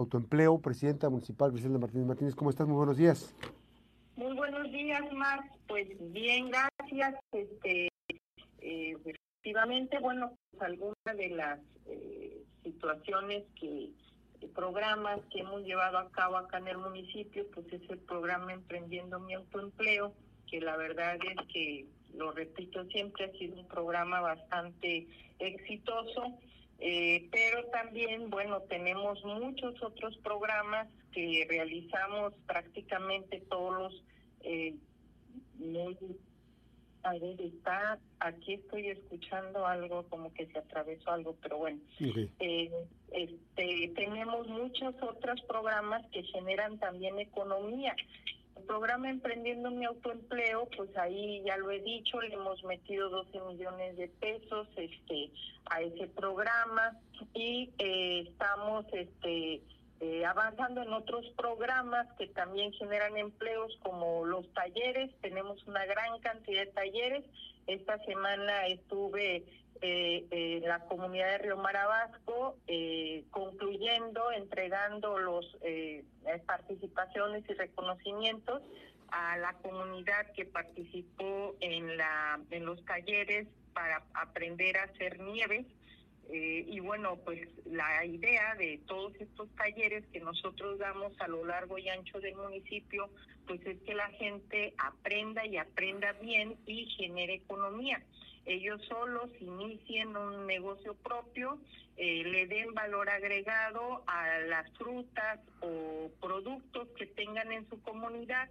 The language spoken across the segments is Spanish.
Autoempleo, presidenta municipal Griselda Martínez Martínez. ¿Cómo estás? Muy buenos días. Muy buenos días, Max. Pues bien, gracias. Este, eh, efectivamente, bueno, pues algunas de las eh, situaciones que, programas que hemos llevado a cabo acá en el municipio, pues es el programa Emprendiendo mi Autoempleo, que la verdad es que, lo repito siempre, ha sido un programa bastante exitoso eh, pero también, bueno, tenemos muchos otros programas que realizamos prácticamente todos los... Eh, a ver, está, aquí estoy escuchando algo, como que se atravesó algo, pero bueno. Eh, este, tenemos muchos otros programas que generan también economía programa Emprendiendo mi autoempleo, pues ahí ya lo he dicho, le hemos metido 12 millones de pesos este a ese programa y eh, estamos este eh, avanzando en otros programas que también generan empleos como los talleres, tenemos una gran cantidad de talleres. Esta semana estuve eh, eh, la comunidad de Río Marabasco, eh, concluyendo, entregando los eh, participaciones y reconocimientos a la comunidad que participó en la en los talleres para aprender a hacer nieves. Y bueno pues la idea de todos estos talleres que nosotros damos a lo largo y ancho del municipio pues es que la gente aprenda y aprenda bien y genere economía ellos solos inicien un negocio propio, eh, le den valor agregado a las frutas o productos que tengan en su comunidad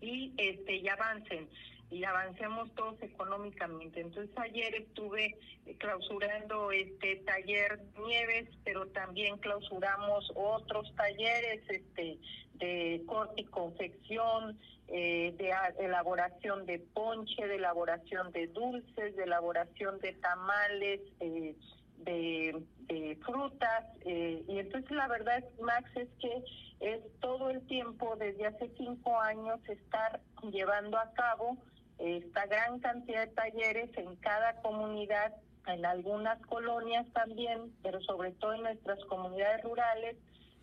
y este y avancen y avancemos todos económicamente. Entonces ayer estuve clausurando este taller Nieves, pero también clausuramos otros talleres este de corte y confección, eh, de elaboración de ponche, de elaboración de dulces, de elaboración de tamales, eh, de, frutas. Eh, y entonces la verdad, Max, es que es todo el tiempo, desde hace cinco años, estar llevando a cabo esta gran cantidad de talleres en cada comunidad, en algunas colonias también, pero sobre todo en nuestras comunidades rurales,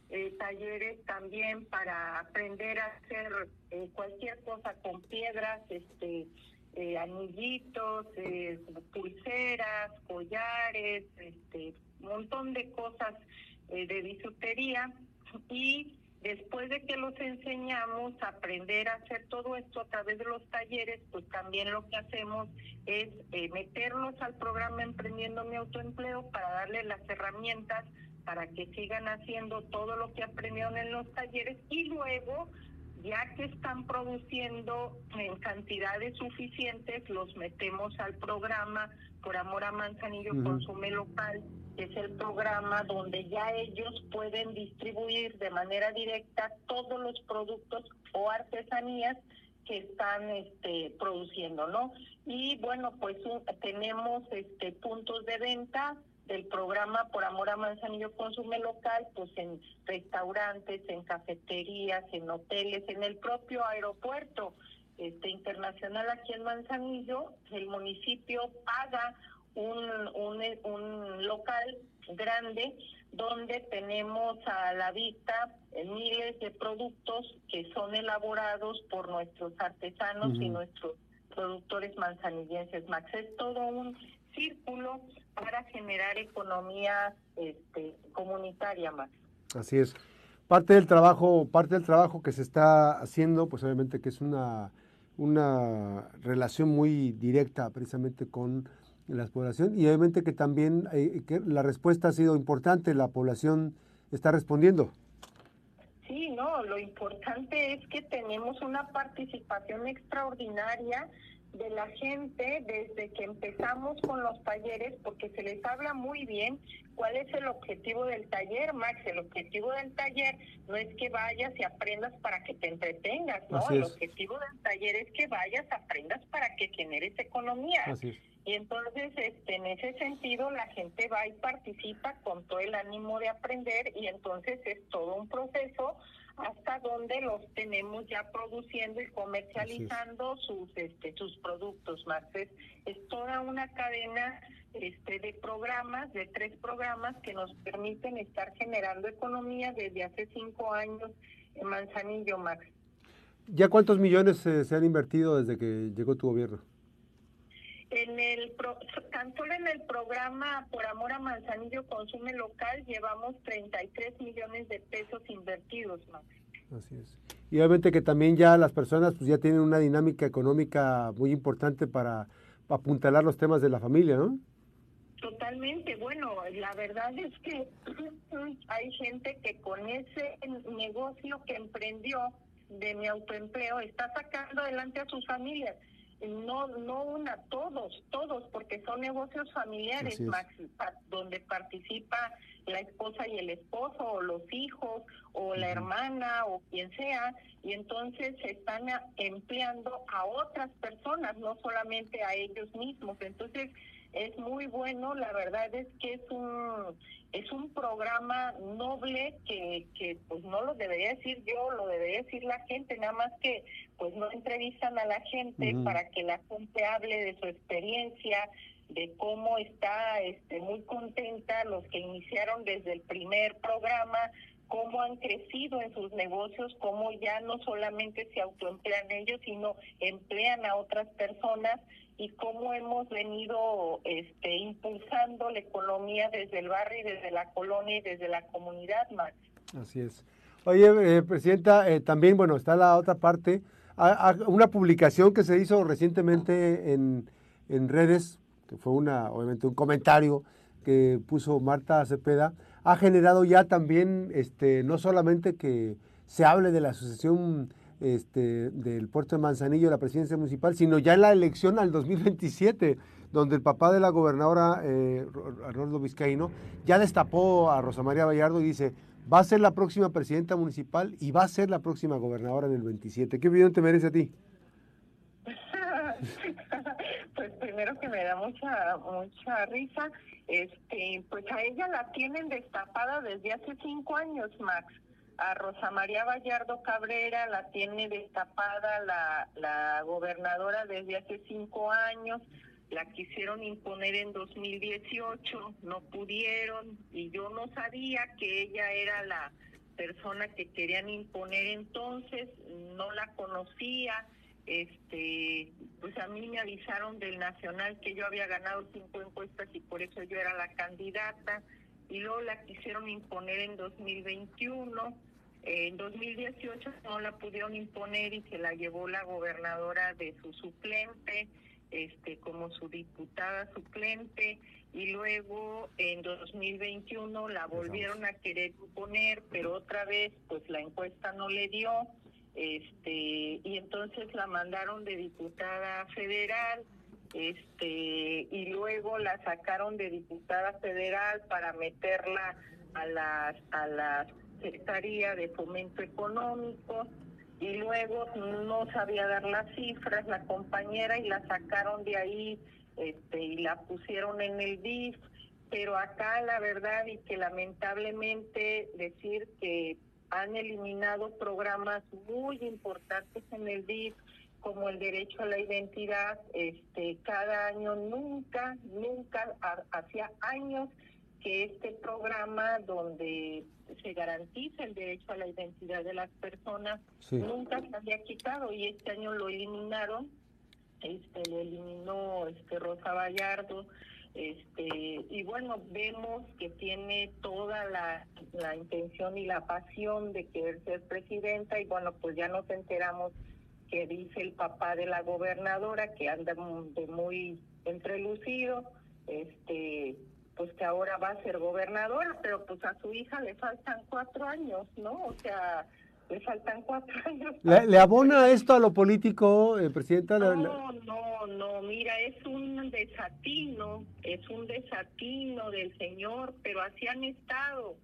eh, talleres también para aprender a hacer eh, cualquier cosa con piedras, este, eh, anillitos, pulseras, collares, este, un montón de cosas de bisutería. Y después de que los enseñamos a aprender a hacer todo esto a través de los talleres, pues también lo que hacemos es meterlos al programa Emprendiendo mi autoempleo para darle las herramientas para que sigan haciendo todo lo que aprendieron en los talleres y luego, ya que están produciendo en cantidades suficientes, los metemos al programa Por Amor a Manzanillo Consume Local, es el programa donde ya ellos pueden distribuir de manera directa todos los productos o artesanías que están este, produciendo, ¿no? Y bueno, pues tenemos este puntos de venta del programa Por Amor a Manzanillo Consume Local, pues en restaurantes, en cafeterías, en hoteles, en el propio aeropuerto este internacional aquí en Manzanillo, el municipio paga un, un, un local grande donde tenemos a la vista miles de productos que son elaborados por nuestros artesanos y nuestros productores manzanillenses. Max, es todo un círculo para generar economía este, comunitaria más. Así es. Parte del trabajo, parte del trabajo que se está haciendo, pues obviamente que es una, una relación muy directa precisamente con la población y obviamente que también eh, que la respuesta ha sido importante, la población está respondiendo. Sí, no, lo importante es que tenemos una participación extraordinaria de la gente desde que empezamos con los talleres, porque se les habla muy bien cuál es el objetivo del taller, Max. El objetivo del taller no es que vayas y aprendas para que te entretengas, ¿no? El objetivo del taller es que vayas, aprendas para que generes economía. Y entonces, este, en ese sentido, la gente va y participa con todo el ánimo de aprender y entonces es todo un proceso hasta donde los tenemos ya produciendo y comercializando sus este sus productos más es, toda una cadena este, de programas, de tres programas que nos permiten estar generando economía desde hace cinco años en Manzanillo, Max. ¿Ya cuántos millones se han invertido desde que llegó tu gobierno? En el tan solo en el programa Por Amor a Manzanillo Consume Local llevamos 33 millones de pesos invertidos, Max. Así es. Y obviamente que también ya las personas pues ya tienen una dinámica económica muy importante para apuntalar los temas de la familia, ¿no? Totalmente, bueno, la verdad es que hay gente que con ese negocio que emprendió de mi autoempleo está sacando adelante a sus familias. No, no una, todos, todos, porque son negocios familiares, donde participa la esposa y el esposo, o los hijos, o la hermana, o quien sea, y entonces se están empleando a otras personas, no solamente a ellos mismos. Entonces, es muy bueno, la verdad es que es un es un programa noble que, que pues no lo debería decir yo, lo debería decir la gente, nada más que pues no entrevistan a la gente para que la gente hable de su experiencia, de cómo está este muy contenta los que iniciaron desde el primer programa, cómo han crecido en sus negocios, cómo ya no solamente se autoemplean ellos, sino emplean a otras personas y cómo hemos venido este, impulsando la economía desde el barrio y desde la colonia y desde la comunidad, Max. Así es. Oye, eh, Presidenta, eh, también, bueno, está la otra parte, una publicación que se hizo recientemente en, en redes, que fue una, obviamente un comentario que puso Marta Cepeda, ha generado ya también, este, no solamente que se hable de la asociación este, del puerto de Manzanillo, la presidencia municipal, sino ya en la elección al 2027, donde el papá de la gobernadora, eh, Arnoldo Vizcaíno, ya destapó a Rosa María Vallardo y dice, va a ser la próxima presidenta municipal y va a ser la próxima gobernadora en el 27. ¿Qué opinión te merece a ti? pues primero que me da mucha mucha risa, este, pues a ella la tienen destapada desde hace cinco años, Max a Rosa María Vallardo Cabrera la tiene destapada la, la gobernadora desde hace cinco años, la quisieron imponer en 2018, no pudieron y yo no sabía que ella era la persona que querían imponer entonces, no la conocía, este, pues a mí me avisaron del Nacional que yo había ganado cinco encuestas y por eso yo era la candidata y luego la quisieron imponer en 2021 en 2018 no la pudieron imponer y se la llevó la gobernadora de su suplente, este, como su diputada suplente, y luego en 2021 la volvieron a querer imponer, pero otra vez pues la encuesta no le dio, este, y entonces la mandaron de diputada federal, este, y luego la sacaron de diputada federal para meterla a las a las Secretaría de Fomento Económico y luego no sabía dar las cifras la compañera y la sacaron de ahí este, y la pusieron en el DIF, pero acá la verdad y que lamentablemente decir que han eliminado programas muy importantes en el DIF como el derecho a la identidad, este, cada año nunca, nunca, hacía años que este programa donde se garantiza el derecho a la identidad de las personas nunca se había quitado y este año lo eliminaron. Este lo eliminó este Rosa Vallardo. Este y bueno vemos que tiene toda la, la intención y la pasión de querer ser presidenta y bueno pues ya nos enteramos que dice el papá de la gobernadora que anda de muy entrelucido este pues que ahora va a ser gobernadora, pero pues a su hija le faltan cuatro años, ¿no? O sea, le faltan cuatro años. ¿Le, abona esto a lo político, eh, Presidenta? No, no, no, mira, es un desatino, es un desatino del señor, pero así han estado,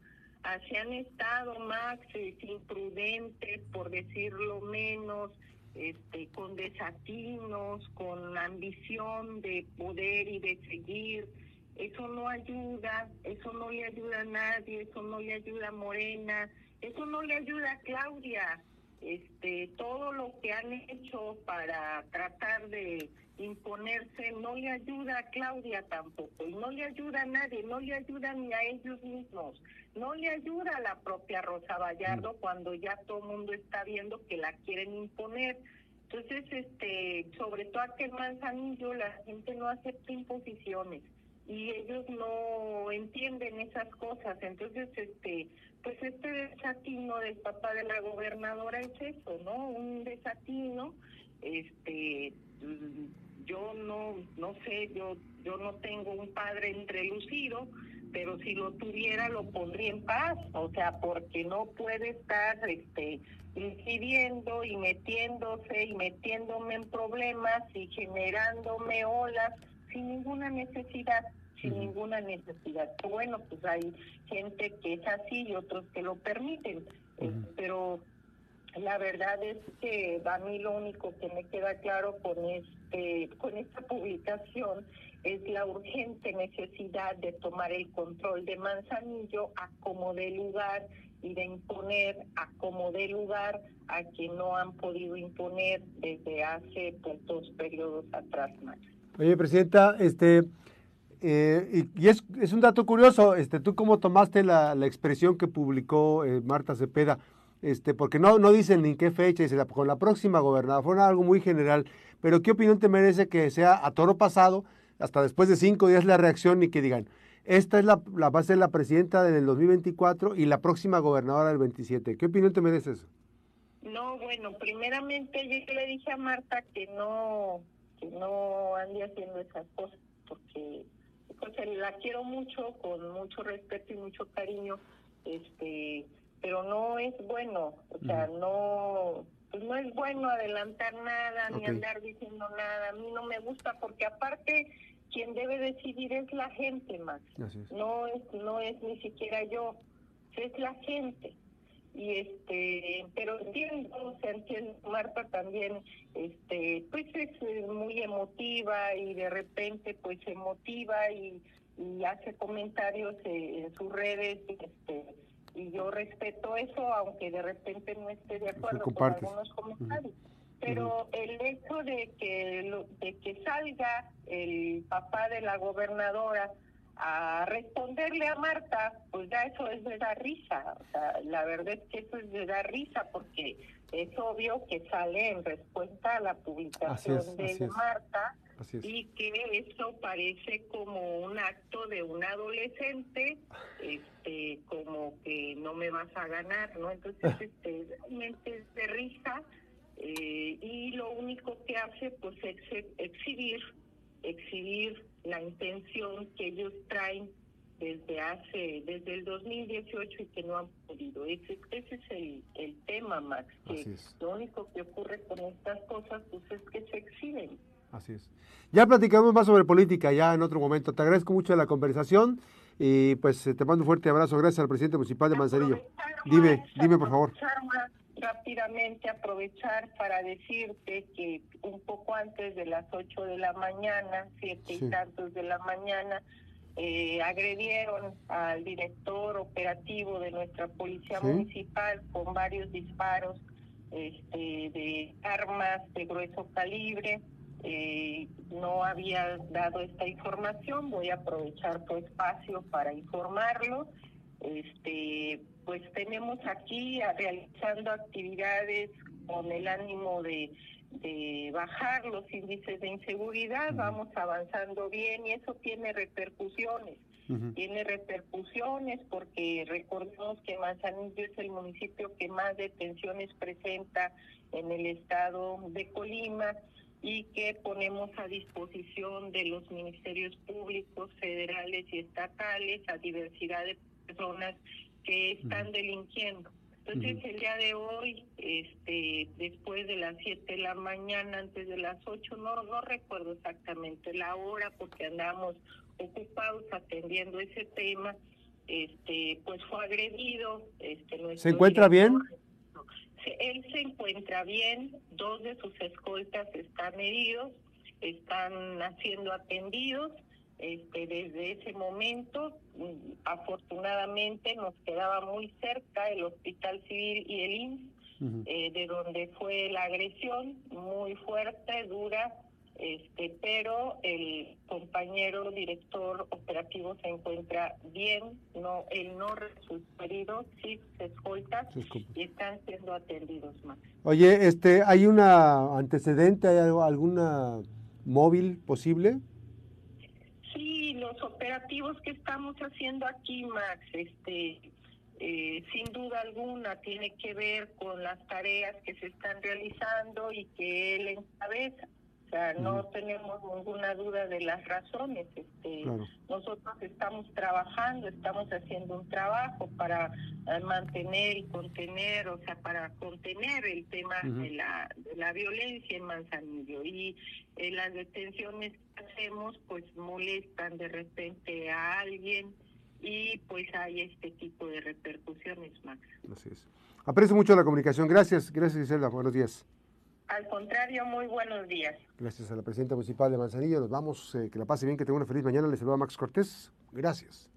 así han estado, Max, imprudentes, por decirlo menos, este, con desatinos, con ambición de poder y de seguir eso no ayuda, eso no le ayuda a nadie, eso no le ayuda a Morena, eso no le ayuda a Claudia. Este, todo lo que han hecho para tratar de imponerse no le ayuda a Claudia tampoco y no le ayuda a nadie, no le ayuda ni a ellos mismos, no le ayuda a la propia Rosa Vallardo mm. cuando ya todo el mundo está viendo que la quieren imponer. Entonces, este, sobre todo aquel manzanillo, la gente no acepta imposiciones y ellos no entienden esas cosas. Entonces, este, pues este desatino del papá de la gobernadora es eso, ¿no? Un desatino, este, yo no, no sé, yo, yo no tengo un padre entrelucido, pero si lo tuviera lo pondría en paz, o sea, porque no puede estar, este, incidiendo y metiéndose y metiéndome en problemas y generándome olas sin ninguna necesidad sin ninguna necesidad. Bueno, pues hay gente que es así y otros que lo permiten, eh, pero la verdad es que a mí lo único que me queda claro con este con esta publicación es la urgente necesidad de tomar el control de Manzanillo a como de lugar y de imponer a como de lugar a quien no han podido imponer desde hace pues, dos periodos atrás más. Oye, Presidenta, este, eh, y, es, es, un dato curioso, este, ¿tú cómo tomaste la, la expresión que publicó eh, Marta Cepeda? Este, porque no, no dicen ni en qué fecha, dice con la próxima gobernadora, fue algo muy general, pero ¿qué opinión te merece que sea a toro pasado, hasta después de cinco días la reacción y que digan, esta es la, la va a ser la presidenta del 2024 y la próxima gobernadora del 27? ¿Qué opinión te merece eso? No, bueno, primeramente yo le dije a Marta que no, que no ande haciendo esas cosas, porque pues la quiero mucho, con mucho respeto y mucho cariño, este, pero no es bueno, o sea, no, pues no es bueno adelantar nada ni andar diciendo nada. A mí no me gusta porque aparte quien debe decidir es la gente más, no es, no es ni siquiera yo, es la gente y este pero entiendo o sea entiendo Marta también este pues es muy emotiva y de repente pues se motiva y, hace comentarios en sus redes este y yo respeto eso aunque de repente no esté de acuerdo con algunos comentarios. Pero el hecho de que de que salga el papá de la gobernadora a responderle a Marta, pues ya eso es de dar risa. O sea, la verdad es que eso es de dar risa porque es obvio que sale en respuesta a la publicación de Marta y que eso parece como un acto de un adolescente, este, como que no me vas a ganar, ¿no? Entonces, este, realmente es de risa eh, y lo único que hace pues es exhibir, exhibir la intención que ellos traen desde hace, desde el 2018 y que no han podido. Ese, ese es el, el tema, Max, que lo único que ocurre con estas cosas pues es que se exhiben. Así es. Ya platicamos más sobre política ya en otro momento. Te agradezco mucho la conversación y pues te mando un fuerte abrazo. Gracias al presidente municipal de Manzanillo. Dime, dime por favor rápidamente aprovechar para decirte que un poco antes de las 8 de la mañana, siete y tantos de la mañana, eh, agredieron al director operativo de nuestra policía municipal con varios disparos este, de armas de grueso calibre. Eh, no había dado esta información, voy a aprovechar tu espacio para informarlo. Este, pues tenemos aquí realizando actividades con el ánimo de, bajar los índices de inseguridad, vamos avanzando bien y eso tiene repercusiones. Tiene repercusiones porque recordemos que Manzanillo es el municipio que más detenciones presenta en el estado de Colima y que ponemos a disposición de los ministerios públicos, federales y estatales a diversidad de personas que están delinquiendo. Entonces el día de hoy, este, después de las 7 de la mañana, antes de las 8, no, no recuerdo exactamente la hora porque andamos ocupados atendiendo ese tema, este, pues fue agredido. Este, ¿Se encuentra bien? Él se encuentra bien, dos de sus escoltas están heridos, están siendo atendidos este, desde ese momento, afortunadamente nos quedaba muy cerca el Hospital Civil y el IMSS, eh, de donde fue la agresión, muy fuerte, dura, este, pero el compañero director operativo se encuentra bien, no, él no resultó herido, sí se escolta y están siendo atendidos más. Oye, este, ¿hay una antecedente, hay algo, alguna móvil posible? Los operativos que estamos haciendo aquí, Max, este, eh, sin duda alguna tiene que ver con las tareas que se están realizando y que él encabeza. O sea, no tenemos ninguna duda de las razones. Este, Nosotros estamos trabajando, estamos haciendo un trabajo para eh, mantener y contener, o sea, para contener el tema de, la, de la violencia en Manzanillo. Y eh, las detenciones hacemos, pues molestan de repente a alguien y pues hay este tipo de repercusiones, Max. Así es. Aprecio mucho la comunicación. Gracias, gracias Gisela. Buenos días. Al contrario, muy buenos días. Gracias a la presidenta municipal de Manzanillo. Nos vamos. Eh, que la pase bien, que tenga una feliz mañana. Les saluda Max Cortés. Gracias.